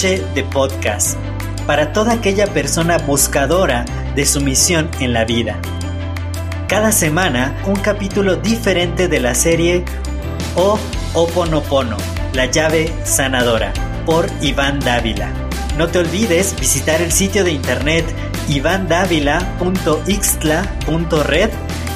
De Podcast para toda aquella persona buscadora de su misión en la vida. Cada semana un capítulo diferente de la serie O Oponopono, la llave sanadora, por Iván Dávila. No te olvides visitar el sitio de internet ivandavila.ixtla.red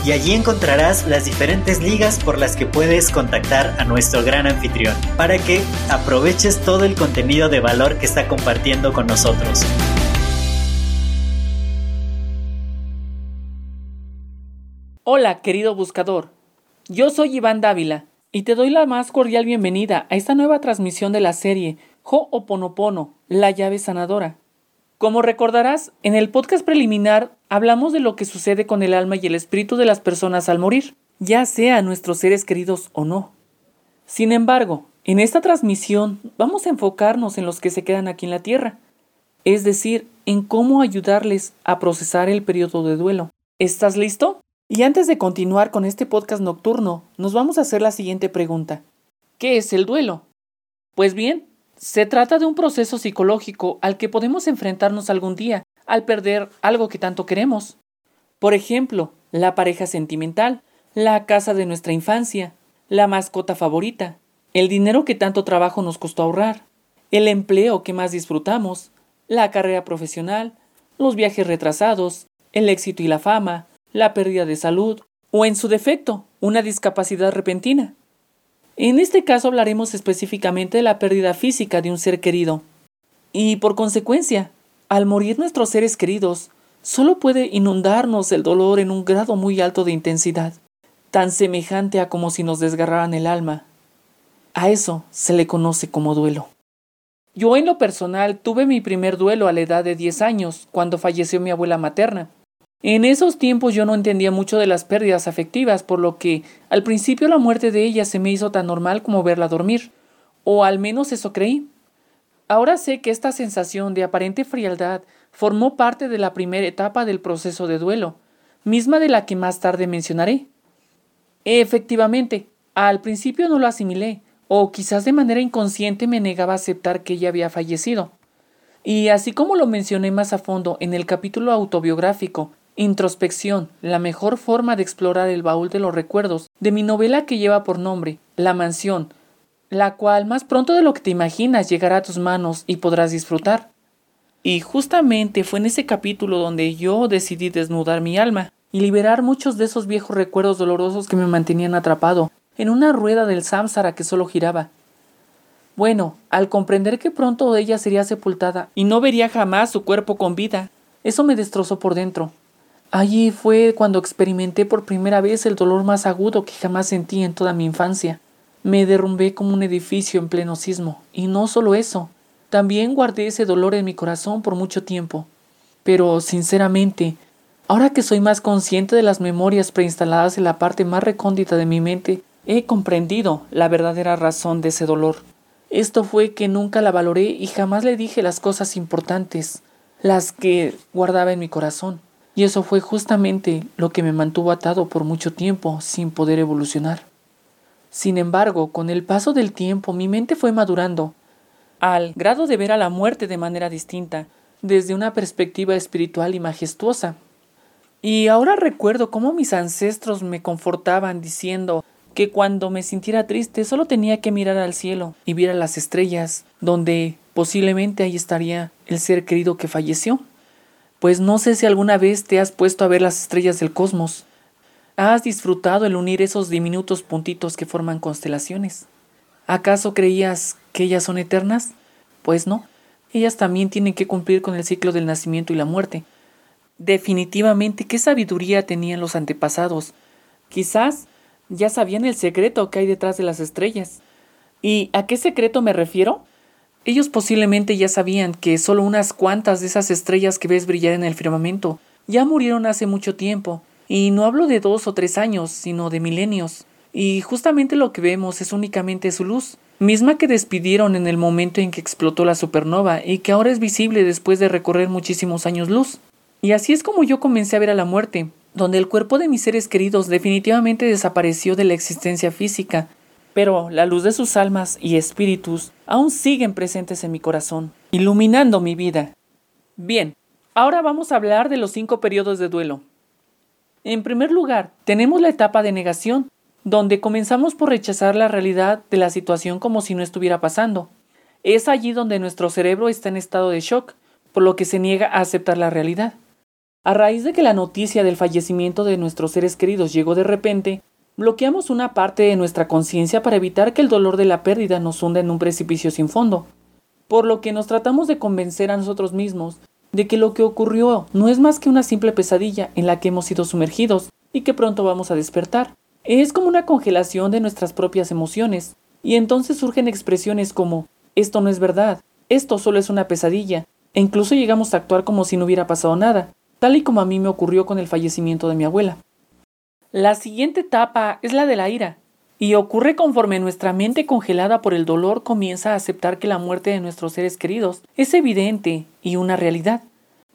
y allí encontrarás las diferentes ligas por las que puedes contactar a nuestro gran anfitrión para que aproveches todo el contenido de valor que está compartiendo con nosotros. Hola, querido buscador. Yo soy Iván Dávila y te doy la más cordial bienvenida a esta nueva transmisión de la serie Ho'oponopono, la llave sanadora. Como recordarás, en el podcast preliminar hablamos de lo que sucede con el alma y el espíritu de las personas al morir, ya sea nuestros seres queridos o no. Sin embargo, en esta transmisión vamos a enfocarnos en los que se quedan aquí en la Tierra, es decir, en cómo ayudarles a procesar el periodo de duelo. ¿Estás listo? Y antes de continuar con este podcast nocturno, nos vamos a hacer la siguiente pregunta. ¿Qué es el duelo? Pues bien, se trata de un proceso psicológico al que podemos enfrentarnos algún día al perder algo que tanto queremos. Por ejemplo, la pareja sentimental, la casa de nuestra infancia, la mascota favorita, el dinero que tanto trabajo nos costó ahorrar, el empleo que más disfrutamos, la carrera profesional, los viajes retrasados, el éxito y la fama, la pérdida de salud o en su defecto, una discapacidad repentina. En este caso hablaremos específicamente de la pérdida física de un ser querido. Y por consecuencia, al morir nuestros seres queridos, solo puede inundarnos el dolor en un grado muy alto de intensidad, tan semejante a como si nos desgarraran el alma. A eso se le conoce como duelo. Yo en lo personal tuve mi primer duelo a la edad de 10 años, cuando falleció mi abuela materna. En esos tiempos yo no entendía mucho de las pérdidas afectivas, por lo que al principio la muerte de ella se me hizo tan normal como verla dormir, o al menos eso creí. Ahora sé que esta sensación de aparente frialdad formó parte de la primera etapa del proceso de duelo, misma de la que más tarde mencionaré. Efectivamente, al principio no lo asimilé, o quizás de manera inconsciente me negaba a aceptar que ella había fallecido. Y así como lo mencioné más a fondo en el capítulo autobiográfico Introspección, la mejor forma de explorar el baúl de los recuerdos de mi novela que lleva por nombre La Mansión, la cual más pronto de lo que te imaginas llegará a tus manos y podrás disfrutar. Y justamente fue en ese capítulo donde yo decidí desnudar mi alma y liberar muchos de esos viejos recuerdos dolorosos que me mantenían atrapado en una rueda del samsara que solo giraba. Bueno, al comprender que pronto ella sería sepultada y no vería jamás su cuerpo con vida, eso me destrozó por dentro. Allí fue cuando experimenté por primera vez el dolor más agudo que jamás sentí en toda mi infancia. Me derrumbé como un edificio en pleno sismo, y no solo eso, también guardé ese dolor en mi corazón por mucho tiempo. Pero, sinceramente, ahora que soy más consciente de las memorias preinstaladas en la parte más recóndita de mi mente, he comprendido la verdadera razón de ese dolor. Esto fue que nunca la valoré y jamás le dije las cosas importantes, las que guardaba en mi corazón. Y eso fue justamente lo que me mantuvo atado por mucho tiempo sin poder evolucionar. Sin embargo, con el paso del tiempo mi mente fue madurando, al grado de ver a la muerte de manera distinta, desde una perspectiva espiritual y majestuosa. Y ahora recuerdo cómo mis ancestros me confortaban diciendo que cuando me sintiera triste solo tenía que mirar al cielo y ver a las estrellas, donde posiblemente ahí estaría el ser querido que falleció pues no sé si alguna vez te has puesto a ver las estrellas del cosmos. ¿Has disfrutado el unir esos diminutos puntitos que forman constelaciones? ¿Acaso creías que ellas son eternas? Pues no, ellas también tienen que cumplir con el ciclo del nacimiento y la muerte. Definitivamente, ¿qué sabiduría tenían los antepasados? Quizás ya sabían el secreto que hay detrás de las estrellas. ¿Y a qué secreto me refiero? Ellos posiblemente ya sabían que solo unas cuantas de esas estrellas que ves brillar en el firmamento ya murieron hace mucho tiempo, y no hablo de dos o tres años, sino de milenios, y justamente lo que vemos es únicamente su luz, misma que despidieron en el momento en que explotó la supernova y que ahora es visible después de recorrer muchísimos años luz. Y así es como yo comencé a ver a la muerte, donde el cuerpo de mis seres queridos definitivamente desapareció de la existencia física, pero la luz de sus almas y espíritus aún siguen presentes en mi corazón. iluminando mi vida. Bien, ahora vamos a hablar de los cinco periodos de duelo. En primer lugar, tenemos la etapa de negación, donde comenzamos por rechazar la realidad de la situación como si no estuviera pasando. Es allí donde nuestro cerebro está en estado de shock, por lo que se niega a aceptar la realidad. A raíz de que la noticia del fallecimiento de nuestros seres queridos llegó de repente, bloqueamos una parte de nuestra conciencia para evitar que el dolor de la pérdida nos hunda en un precipicio sin fondo, por lo que nos tratamos de convencer a nosotros mismos de que lo que ocurrió no es más que una simple pesadilla en la que hemos sido sumergidos y que pronto vamos a despertar. Es como una congelación de nuestras propias emociones, y entonces surgen expresiones como esto no es verdad, esto solo es una pesadilla, e incluso llegamos a actuar como si no hubiera pasado nada, tal y como a mí me ocurrió con el fallecimiento de mi abuela. La siguiente etapa es la de la ira, y ocurre conforme nuestra mente congelada por el dolor comienza a aceptar que la muerte de nuestros seres queridos es evidente y una realidad.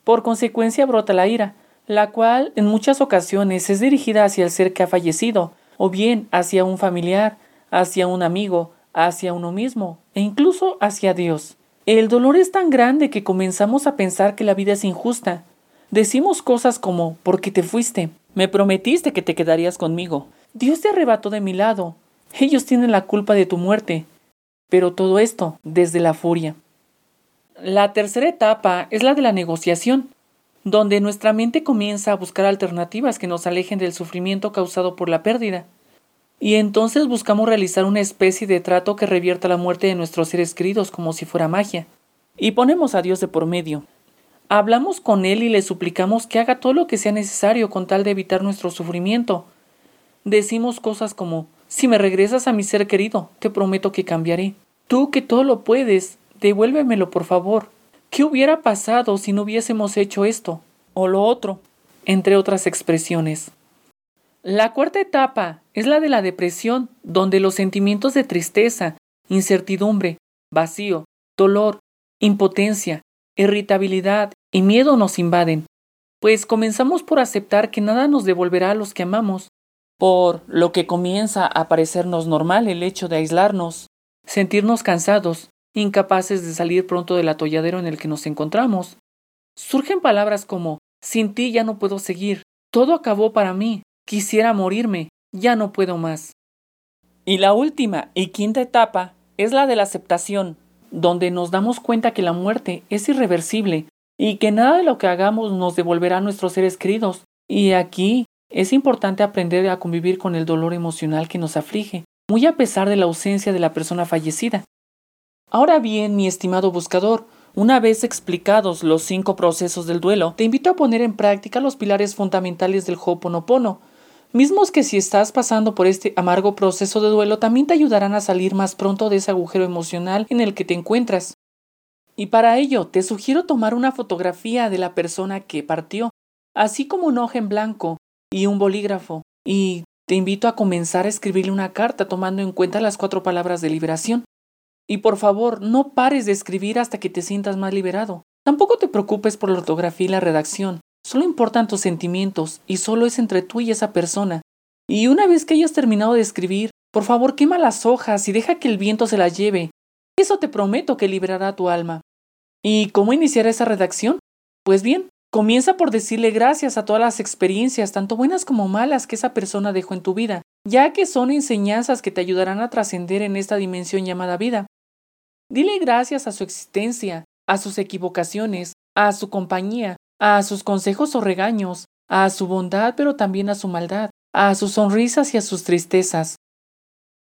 Por consecuencia brota la ira, la cual en muchas ocasiones es dirigida hacia el ser que ha fallecido, o bien hacia un familiar, hacia un amigo, hacia uno mismo, e incluso hacia Dios. El dolor es tan grande que comenzamos a pensar que la vida es injusta. Decimos cosas como, porque te fuiste, me prometiste que te quedarías conmigo, Dios te arrebató de mi lado. Ellos tienen la culpa de tu muerte. Pero todo esto desde la furia. La tercera etapa es la de la negociación, donde nuestra mente comienza a buscar alternativas que nos alejen del sufrimiento causado por la pérdida. Y entonces buscamos realizar una especie de trato que revierta la muerte de nuestros seres queridos como si fuera magia. Y ponemos a Dios de por medio. Hablamos con Él y le suplicamos que haga todo lo que sea necesario con tal de evitar nuestro sufrimiento, Decimos cosas como, si me regresas a mi ser querido, te prometo que cambiaré. Tú que todo lo puedes, devuélvemelo por favor. ¿Qué hubiera pasado si no hubiésemos hecho esto o lo otro? Entre otras expresiones. La cuarta etapa es la de la depresión, donde los sentimientos de tristeza, incertidumbre, vacío, dolor, impotencia, irritabilidad y miedo nos invaden, pues comenzamos por aceptar que nada nos devolverá a los que amamos, por lo que comienza a parecernos normal el hecho de aislarnos, sentirnos cansados, incapaces de salir pronto del atolladero en el que nos encontramos. Surgen palabras como sin ti ya no puedo seguir, todo acabó para mí, quisiera morirme, ya no puedo más. Y la última y quinta etapa es la de la aceptación, donde nos damos cuenta que la muerte es irreversible y que nada de lo que hagamos nos devolverá a nuestros seres queridos. Y aquí es importante aprender a convivir con el dolor emocional que nos aflige, muy a pesar de la ausencia de la persona fallecida. Ahora bien, mi estimado buscador, una vez explicados los cinco procesos del duelo, te invito a poner en práctica los pilares fundamentales del Ho'oponopono, mismos que si estás pasando por este amargo proceso de duelo también te ayudarán a salir más pronto de ese agujero emocional en el que te encuentras. Y para ello te sugiero tomar una fotografía de la persona que partió, así como un hoja en blanco, y un bolígrafo, y te invito a comenzar a escribirle una carta tomando en cuenta las cuatro palabras de liberación. Y por favor, no pares de escribir hasta que te sientas más liberado. Tampoco te preocupes por la ortografía y la redacción. Solo importan tus sentimientos y solo es entre tú y esa persona. Y una vez que hayas terminado de escribir, por favor quema las hojas y deja que el viento se las lleve. Eso te prometo que liberará tu alma. ¿Y cómo iniciar esa redacción? Pues bien, Comienza por decirle gracias a todas las experiencias, tanto buenas como malas, que esa persona dejó en tu vida, ya que son enseñanzas que te ayudarán a trascender en esta dimensión llamada vida. Dile gracias a su existencia, a sus equivocaciones, a su compañía, a sus consejos o regaños, a su bondad pero también a su maldad, a sus sonrisas y a sus tristezas.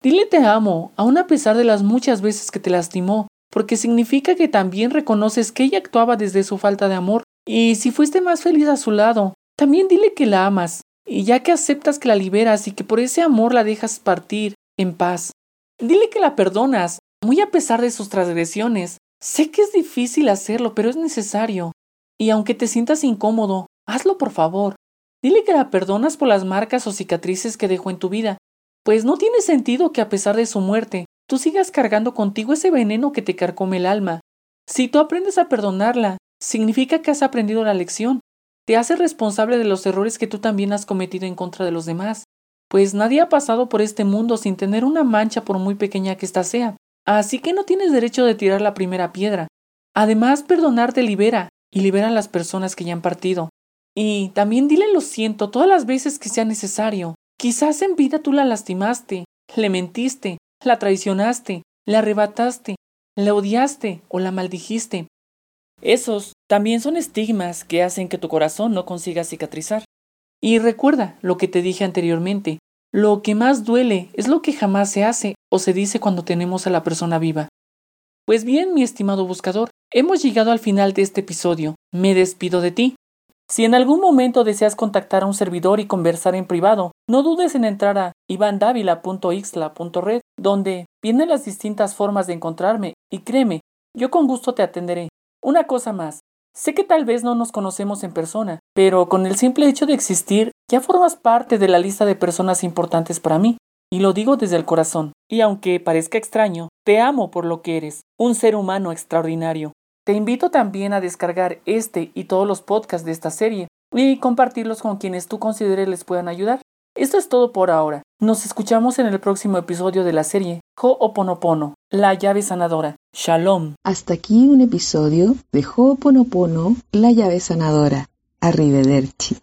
Dile te amo, aun a pesar de las muchas veces que te lastimó, porque significa que también reconoces que ella actuaba desde su falta de amor y si fuiste más feliz a su lado, también dile que la amas, y ya que aceptas que la liberas y que por ese amor la dejas partir en paz, dile que la perdonas, muy a pesar de sus transgresiones. Sé que es difícil hacerlo, pero es necesario. Y aunque te sientas incómodo, hazlo por favor. Dile que la perdonas por las marcas o cicatrices que dejó en tu vida, pues no tiene sentido que a pesar de su muerte, tú sigas cargando contigo ese veneno que te carcome el alma. Si tú aprendes a perdonarla, significa que has aprendido la lección. Te hace responsable de los errores que tú también has cometido en contra de los demás. Pues nadie ha pasado por este mundo sin tener una mancha por muy pequeña que ésta sea. Así que no tienes derecho de tirar la primera piedra. Además, perdonar te libera y libera a las personas que ya han partido. Y también dile lo siento todas las veces que sea necesario. Quizás en vida tú la lastimaste, le mentiste, la traicionaste, la arrebataste, la odiaste o la maldijiste. Esos también son estigmas que hacen que tu corazón no consiga cicatrizar. Y recuerda lo que te dije anteriormente, lo que más duele es lo que jamás se hace o se dice cuando tenemos a la persona viva. Pues bien, mi estimado buscador, hemos llegado al final de este episodio. Me despido de ti. Si en algún momento deseas contactar a un servidor y conversar en privado, no dudes en entrar a ivandavila.ixla.red, donde vienen las distintas formas de encontrarme, y créeme, yo con gusto te atenderé. Una cosa más, sé que tal vez no nos conocemos en persona, pero con el simple hecho de existir, ya formas parte de la lista de personas importantes para mí, y lo digo desde el corazón. Y aunque parezca extraño, te amo por lo que eres, un ser humano extraordinario. Te invito también a descargar este y todos los podcasts de esta serie y compartirlos con quienes tú consideres les puedan ayudar. Esto es todo por ahora. Nos escuchamos en el próximo episodio de la serie Ho'oponopono, la llave sanadora. Shalom. Hasta aquí un episodio de Ho'oponopono, la llave sanadora. Arrivederci.